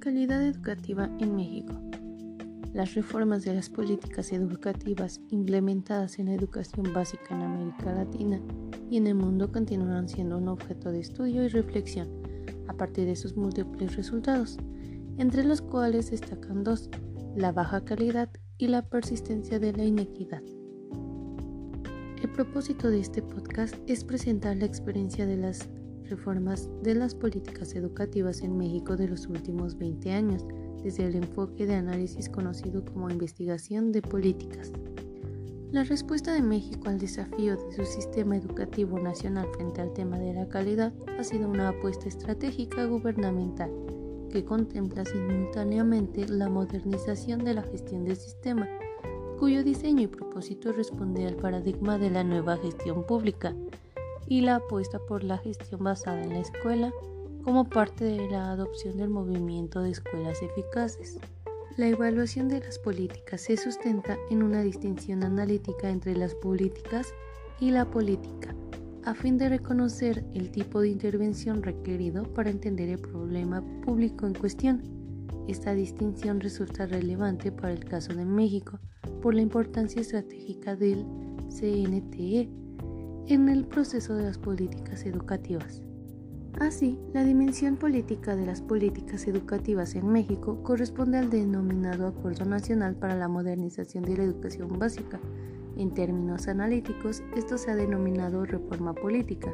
calidad educativa en México. Las reformas de las políticas educativas implementadas en la educación básica en América Latina y en el mundo continuarán siendo un objeto de estudio y reflexión a partir de sus múltiples resultados, entre los cuales destacan dos, la baja calidad y la persistencia de la inequidad. El propósito de este podcast es presentar la experiencia de las reformas de las políticas educativas en México de los últimos 20 años, desde el enfoque de análisis conocido como investigación de políticas. La respuesta de México al desafío de su sistema educativo nacional frente al tema de la calidad ha sido una apuesta estratégica gubernamental que contempla simultáneamente la modernización de la gestión del sistema, cuyo diseño y propósito responde al paradigma de la nueva gestión pública, y la apuesta por la gestión basada en la escuela como parte de la adopción del movimiento de escuelas eficaces. La evaluación de las políticas se sustenta en una distinción analítica entre las políticas y la política, a fin de reconocer el tipo de intervención requerido para entender el problema público en cuestión. Esta distinción resulta relevante para el caso de México por la importancia estratégica del CNTE en el proceso de las políticas educativas. Así, la dimensión política de las políticas educativas en México corresponde al denominado Acuerdo Nacional para la Modernización de la Educación Básica. En términos analíticos, esto se ha denominado reforma política,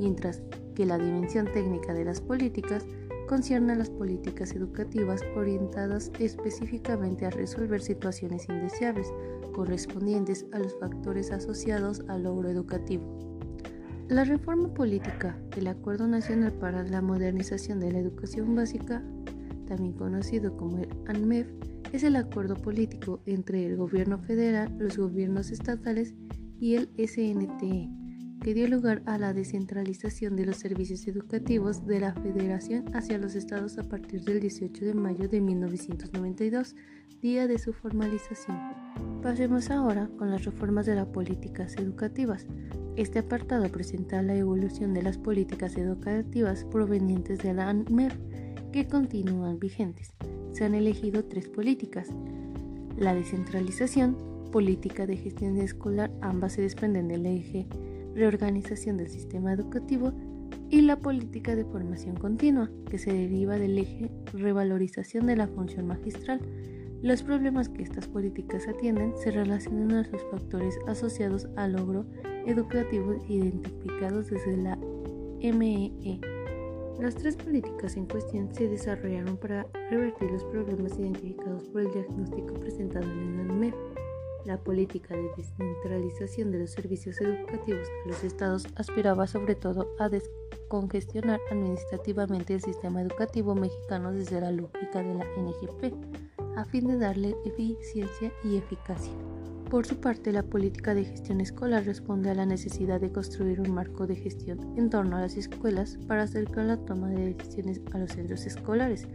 mientras que la dimensión técnica de las políticas concierne a las políticas educativas orientadas específicamente a resolver situaciones indeseables correspondientes a los factores asociados al logro educativo. La reforma política del Acuerdo Nacional para la Modernización de la Educación Básica, también conocido como el ANMEF, es el acuerdo político entre el gobierno federal, los gobiernos estatales y el SNTE, que dio lugar a la descentralización de los servicios educativos de la federación hacia los estados a partir del 18 de mayo de 1992, día de su formalización. Pasemos ahora con las reformas de las políticas educativas. Este apartado presenta la evolución de las políticas educativas provenientes de la ANMEF que continúan vigentes. Se han elegido tres políticas. La descentralización, política de gestión escolar, ambas se desprenden del eje reorganización del sistema educativo y la política de formación continua, que se deriva del eje revalorización de la función magistral. Los problemas que estas políticas atienden se relacionan a los factores asociados al logro educativo identificados desde la MEE. E. Las tres políticas en cuestión se desarrollaron para revertir los problemas identificados por el diagnóstico presentado en el. La política de descentralización de los servicios educativos a los estados aspiraba sobre todo a descongestionar administrativamente el sistema educativo mexicano desde la lógica de la NGP, a fin de darle eficiencia y eficacia. Por su parte, la política de gestión escolar responde a la necesidad de construir un marco de gestión en torno a las escuelas para acercar la toma de decisiones a los centros escolares.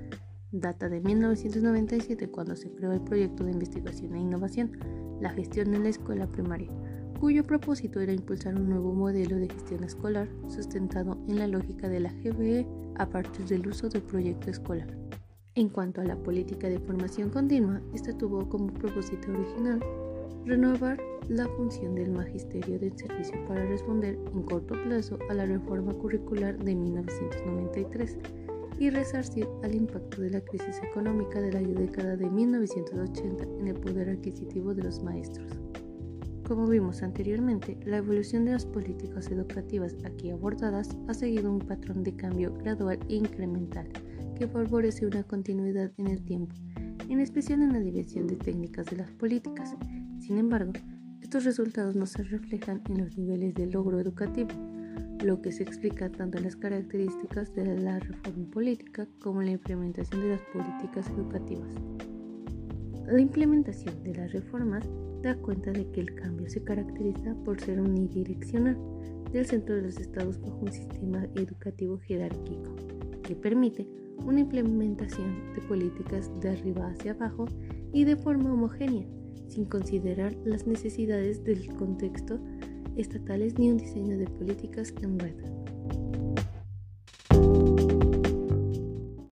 Data de 1997 cuando se creó el proyecto de investigación e innovación la gestión en la escuela primaria, cuyo propósito era impulsar un nuevo modelo de gestión escolar sustentado en la lógica de la GBE a partir del uso del proyecto escolar. En cuanto a la política de formación continua, esta tuvo como propósito original renovar la función del magisterio del servicio para responder en corto plazo a la reforma curricular de 1993 y resarcir al impacto de la crisis económica de la década de 1980 en el poder adquisitivo de los maestros. Como vimos anteriormente, la evolución de las políticas educativas aquí abordadas ha seguido un patrón de cambio gradual e incremental que favorece una continuidad en el tiempo, en especial en la dirección de técnicas de las políticas. Sin embargo, estos resultados no se reflejan en los niveles de logro educativo, lo que se explica tanto en las características de la reforma política como en la implementación de las políticas educativas. La implementación de las reformas da cuenta de que el cambio se caracteriza por ser unidireccional del centro de los estados bajo un sistema educativo jerárquico que permite una implementación de políticas de arriba hacia abajo y de forma homogénea, sin considerar las necesidades del contexto estatales ni un diseño de políticas en red.